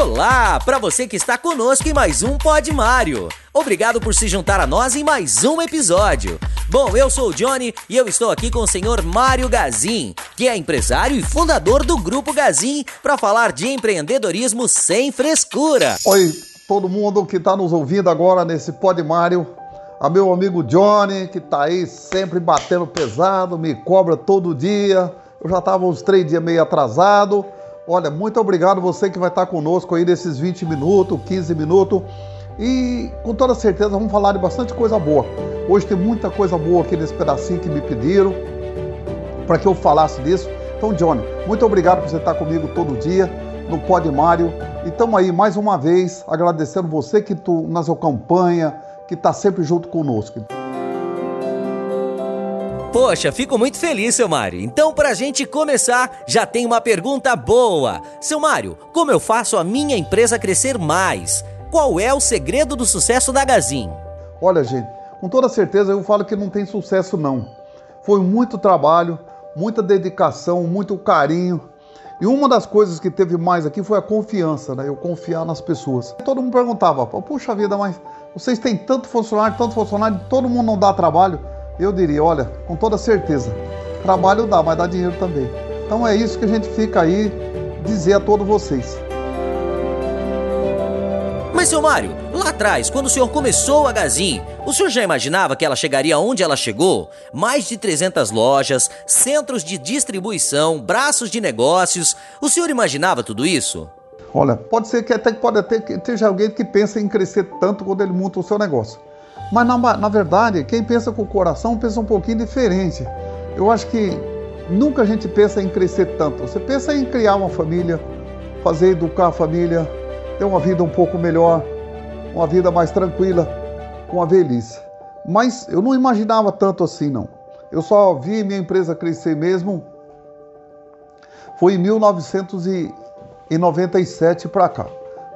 Olá, para você que está conosco em mais um Pod Mário. Obrigado por se juntar a nós em mais um episódio. Bom, eu sou o Johnny e eu estou aqui com o senhor Mário Gazin, que é empresário e fundador do Grupo Gazin, para falar de empreendedorismo sem frescura. Oi, todo mundo que está nos ouvindo agora nesse Pod Mário. A meu amigo Johnny, que está aí sempre batendo pesado, me cobra todo dia. Eu já estava uns três dias meio atrasado Olha, muito obrigado você que vai estar conosco aí nesses 20 minutos, 15 minutos. E com toda certeza vamos falar de bastante coisa boa. Hoje tem muita coisa boa aqui nesse pedacinho que me pediram para que eu falasse disso. Então, Johnny, muito obrigado por você estar comigo todo dia no Pod Mário. E estamos aí mais uma vez agradecendo você que tu nas acompanha, que está sempre junto conosco. Poxa, fico muito feliz, seu Mário. Então, para a gente começar, já tem uma pergunta boa. Seu Mário, como eu faço a minha empresa crescer mais? Qual é o segredo do sucesso da Gazin? Olha, gente, com toda certeza eu falo que não tem sucesso não. Foi muito trabalho, muita dedicação, muito carinho. E uma das coisas que teve mais aqui foi a confiança, né? Eu confiar nas pessoas. Todo mundo perguntava, puxa vida, mas vocês têm tanto funcionário, tanto funcionário, todo mundo não dá trabalho eu diria, olha, com toda certeza, trabalho dá, mas dá dinheiro também. Então é isso que a gente fica aí dizer a todos vocês. Mas, seu Mário, lá atrás, quando o senhor começou a Gazin, o senhor já imaginava que ela chegaria onde ela chegou? Mais de 300 lojas, centros de distribuição, braços de negócios. O senhor imaginava tudo isso? Olha, pode ser que até pode até que esteja alguém que pensa em crescer tanto quando ele monta o seu negócio. Mas na, na verdade, quem pensa com o coração pensa um pouquinho diferente. Eu acho que nunca a gente pensa em crescer tanto. Você pensa em criar uma família, fazer educar a família, ter uma vida um pouco melhor, uma vida mais tranquila com a velhice. Mas eu não imaginava tanto assim, não. Eu só vi minha empresa crescer mesmo. Foi em 1997 para cá.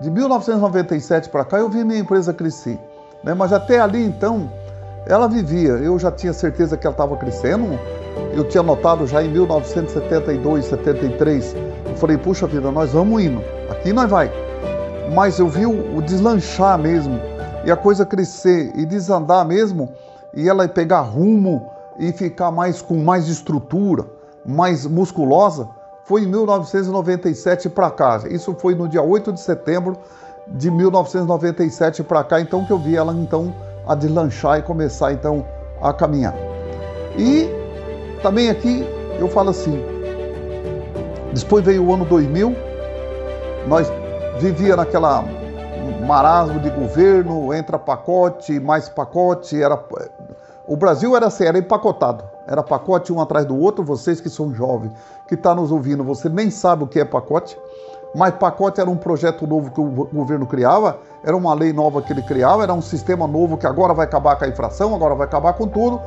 De 1997 para cá eu vi minha empresa crescer. Né? Mas até ali então, ela vivia. Eu já tinha certeza que ela estava crescendo. Eu tinha notado já em 1972, 73. Eu falei, puxa vida, nós vamos indo. Aqui nós vai. Mas eu vi o, deslanchar mesmo. E a coisa crescer e desandar mesmo. E ela pegar rumo e ficar mais com mais estrutura, mais musculosa. Foi em 1997 para cá. Isso foi no dia 8 de setembro de 1997 para cá, então que eu vi ela então a deslanchar e começar então a caminhar. E também aqui eu falo assim, depois veio o ano 2000, nós vivia naquela marasmo de governo, entra pacote, mais pacote, era o Brasil era assim, era empacotado, era pacote um atrás do outro. Vocês que são jovens, que estão tá nos ouvindo, você nem sabe o que é pacote mas pacote era um projeto novo que o governo criava, era uma lei nova que ele criava, era um sistema novo que agora vai acabar com a infração, agora vai acabar com tudo.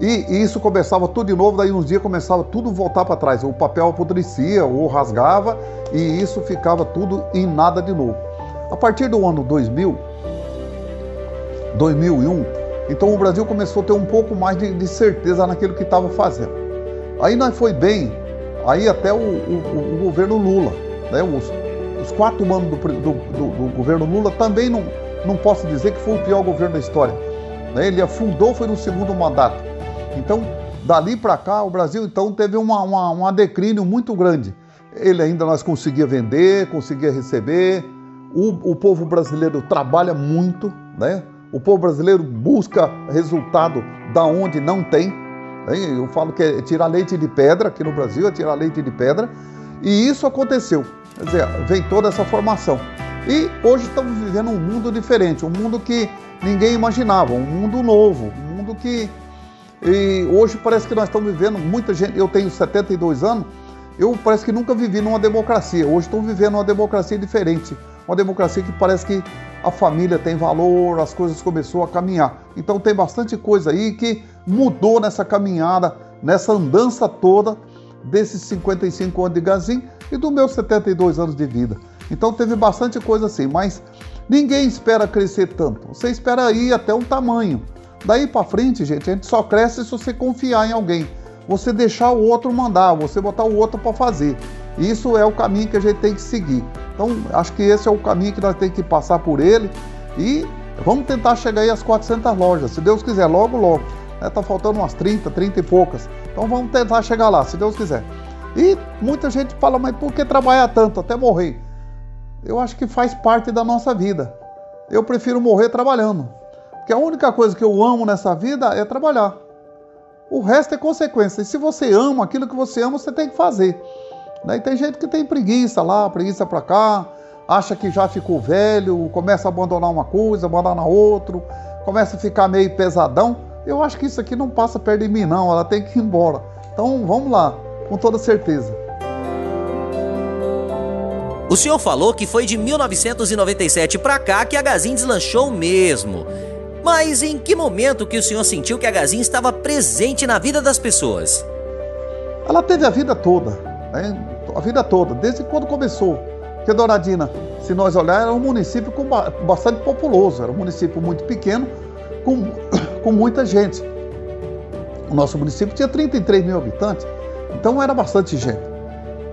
E, e isso começava tudo de novo, daí uns dias começava tudo voltar para trás. O papel apodrecia ou rasgava e isso ficava tudo em nada de novo. A partir do ano 2000, 2001, então o Brasil começou a ter um pouco mais de, de certeza naquilo que estava fazendo. Aí nós foi bem, aí até o, o, o governo Lula né, os, os quatro anos do, do, do, do, governo Lula também não, não posso dizer que foi o pior governo da história. Né? Ele afundou, foi no segundo mandato. Então, dali para cá, o Brasil então teve uma, uma, uma declínio muito grande. Ele ainda nós conseguia vender, conseguia receber. O, o povo brasileiro trabalha muito, né? O povo brasileiro busca resultado da onde não tem. Né? Eu falo que é tirar leite de pedra, aqui no Brasil é tirar leite de pedra. E isso aconteceu. Quer dizer, vem toda essa formação. E hoje estamos vivendo um mundo diferente, um mundo que ninguém imaginava, um mundo novo, um mundo que. E hoje parece que nós estamos vivendo, muita gente, eu tenho 72 anos, eu parece que nunca vivi numa democracia. Hoje estou vivendo uma democracia diferente, uma democracia que parece que a família tem valor, as coisas começou a caminhar. Então tem bastante coisa aí que mudou nessa caminhada, nessa andança toda desses 55 anos de Gazin e dos meus 72 anos de vida. Então teve bastante coisa assim, mas ninguém espera crescer tanto. Você espera ir até um tamanho. Daí para frente, gente, a gente só cresce se você confiar em alguém. Você deixar o outro mandar, você botar o outro para fazer. Isso é o caminho que a gente tem que seguir. Então, acho que esse é o caminho que nós temos que passar por ele e vamos tentar chegar aí às 400 lojas, se Deus quiser, logo, logo. Está né? Faltando umas 30, 30 e poucas. Então vamos tentar chegar lá, se Deus quiser. E muita gente fala, mas por que trabalhar tanto até morrer? Eu acho que faz parte da nossa vida. Eu prefiro morrer trabalhando. Porque a única coisa que eu amo nessa vida é trabalhar. O resto é consequência. E se você ama aquilo que você ama, você tem que fazer. Daí tem gente que tem preguiça lá, preguiça para cá, acha que já ficou velho, começa a abandonar uma coisa, abandonar outro, começa a ficar meio pesadão. Eu acho que isso aqui não passa perto de mim, não. Ela tem que ir embora. Então vamos lá, com toda certeza. O senhor falou que foi de 1997 para cá que a Gazin deslanchou mesmo. Mas em que momento que o senhor sentiu que a Gazin estava presente na vida das pessoas? Ela teve a vida toda, né? a vida toda, desde quando começou. Porque Douradina, se nós olharmos, era um município bastante populoso, era um município muito pequeno, com, com muita gente. O nosso município tinha 33 mil habitantes, então era bastante gente.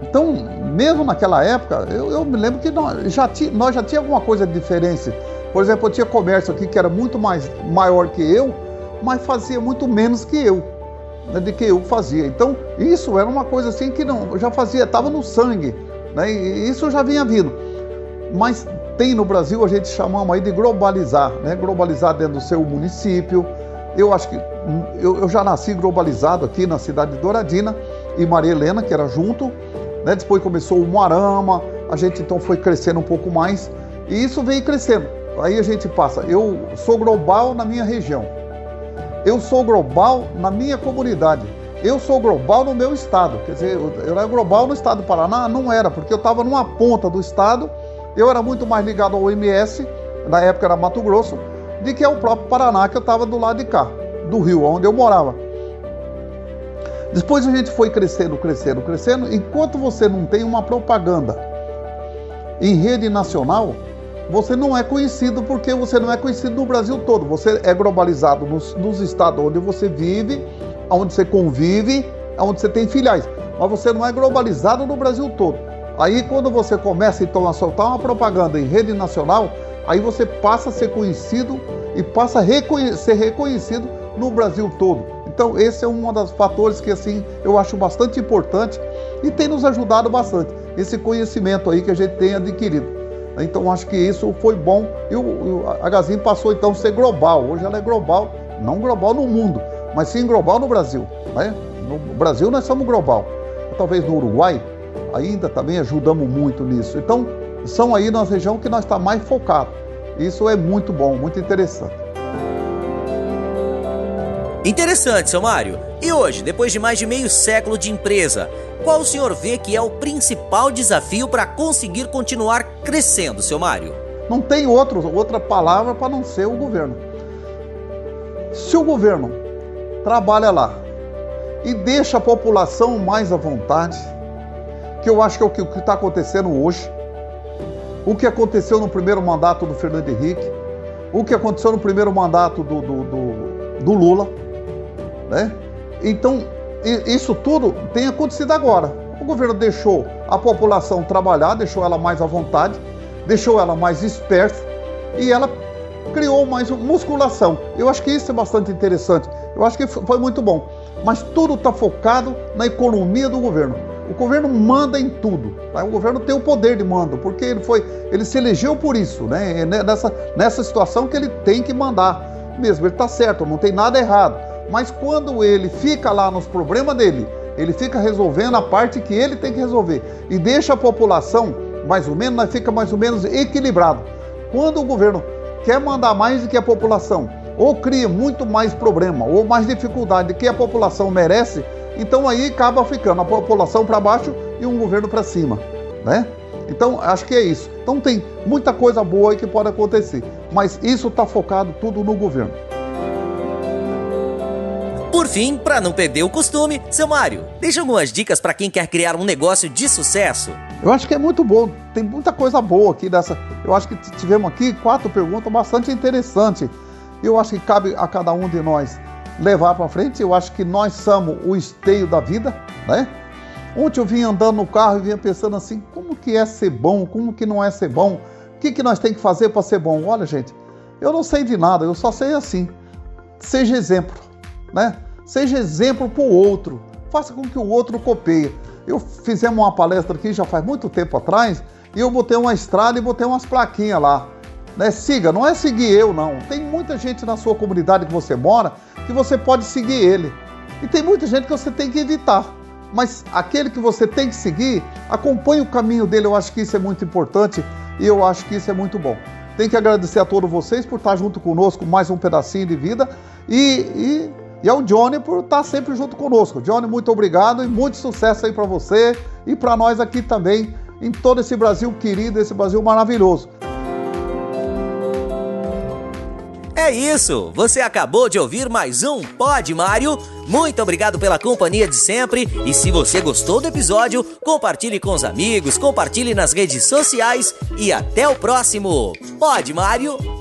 Então, mesmo naquela época, eu, eu me lembro que nós já, ti, nós já tinha alguma coisa de diferença. Por exemplo, eu tinha comércio aqui que era muito mais maior que eu, mas fazia muito menos que eu, né, de que eu fazia. Então, isso era uma coisa assim que não, já fazia, estava no sangue, né, e isso já vinha vindo. Mas tem no Brasil, a gente chamamos aí de globalizar, né, globalizar dentro do seu município. Eu acho que eu, eu já nasci globalizado aqui na cidade de Douradina e Maria Helena, que era junto, né? Depois começou o Moarama, a gente então foi crescendo um pouco mais e isso veio crescendo. Aí a gente passa, eu sou global na minha região, eu sou global na minha comunidade, eu sou global no meu estado. Quer dizer, eu era global no estado do Paraná? Não era, porque eu estava numa ponta do estado, eu era muito mais ligado ao MS, na época era Mato Grosso, de que é o próprio Paraná, que eu estava do lado de cá, do rio, onde eu morava. Depois a gente foi crescendo, crescendo, crescendo. Enquanto você não tem uma propaganda em rede nacional, você não é conhecido porque você não é conhecido no Brasil todo. Você é globalizado nos, nos estados onde você vive, onde você convive, onde você tem filiais. Mas você não é globalizado no Brasil todo. Aí quando você começa então a soltar uma propaganda em rede nacional, aí você passa a ser conhecido e passa a reconhe ser reconhecido no Brasil todo. Então, esse é um dos fatores que assim eu acho bastante importante e tem nos ajudado bastante. Esse conhecimento aí que a gente tem adquirido. Então, acho que isso foi bom e o, a Gazin passou então a ser global. Hoje ela é global, não global no mundo, mas sim global no Brasil. Né? No Brasil nós somos global. Talvez no Uruguai ainda também ajudamos muito nisso. Então, são aí na região que nós está mais focado. Isso é muito bom, muito interessante. Interessante, seu Mário. E hoje, depois de mais de meio século de empresa, qual o senhor vê que é o principal desafio para conseguir continuar crescendo, seu Mário? Não tem outro, outra palavra para não ser o governo. Se o governo trabalha lá e deixa a população mais à vontade, que eu acho que é o que está acontecendo hoje, o que aconteceu no primeiro mandato do Fernando Henrique, o que aconteceu no primeiro mandato do, do, do, do Lula, né? Então, isso tudo tem acontecido agora. O governo deixou a população trabalhar, deixou ela mais à vontade, deixou ela mais esperta e ela criou mais musculação. Eu acho que isso é bastante interessante. Eu acho que foi muito bom. Mas tudo está focado na economia do governo. O governo manda em tudo. Tá? O governo tem o poder de mando, porque ele foi, ele se elegeu por isso, né? Nessa, nessa situação que ele tem que mandar mesmo. Ele está certo, não tem nada errado. Mas quando ele fica lá nos problemas dele, ele fica resolvendo a parte que ele tem que resolver e deixa a população mais ou menos, fica mais ou menos equilibrado. Quando o governo quer mandar mais do que a população, ou cria muito mais problema, ou mais dificuldade do que a população merece, então aí acaba ficando a população para baixo e um governo para cima, né? Então acho que é isso. Então tem muita coisa boa aí que pode acontecer, mas isso está focado tudo no governo. Por fim, para não perder o costume, seu Mário, deixa algumas dicas para quem quer criar um negócio de sucesso. Eu acho que é muito bom, tem muita coisa boa aqui dessa. Eu acho que tivemos aqui quatro perguntas bastante interessantes. Eu acho que cabe a cada um de nós levar para frente. Eu acho que nós somos o esteio da vida, né? Ontem eu vinha andando no carro e vinha pensando assim, como que é ser bom, como que não é ser bom, o que, que nós temos que fazer para ser bom? Olha, gente, eu não sei de nada, eu só sei assim, seja exemplo, né? Seja exemplo para o outro, faça com que o outro copie. Eu fizemos uma palestra aqui já faz muito tempo atrás e eu botei uma estrada e botei umas plaquinhas lá. Né? Siga, não é seguir eu, não. Tem muita gente na sua comunidade que você mora que você pode seguir ele. E tem muita gente que você tem que evitar. Mas aquele que você tem que seguir, acompanhe o caminho dele. Eu acho que isso é muito importante e eu acho que isso é muito bom. Tenho que agradecer a todos vocês por estar junto conosco mais um pedacinho de vida e, e, e ao Johnny por estar sempre junto conosco. Johnny, muito obrigado e muito sucesso aí para você e para nós aqui também em todo esse Brasil querido, esse Brasil maravilhoso. É isso! Você acabou de ouvir mais um Pod Mário. Muito obrigado pela companhia de sempre. E se você gostou do episódio, compartilhe com os amigos, compartilhe nas redes sociais e até o próximo Pod Mário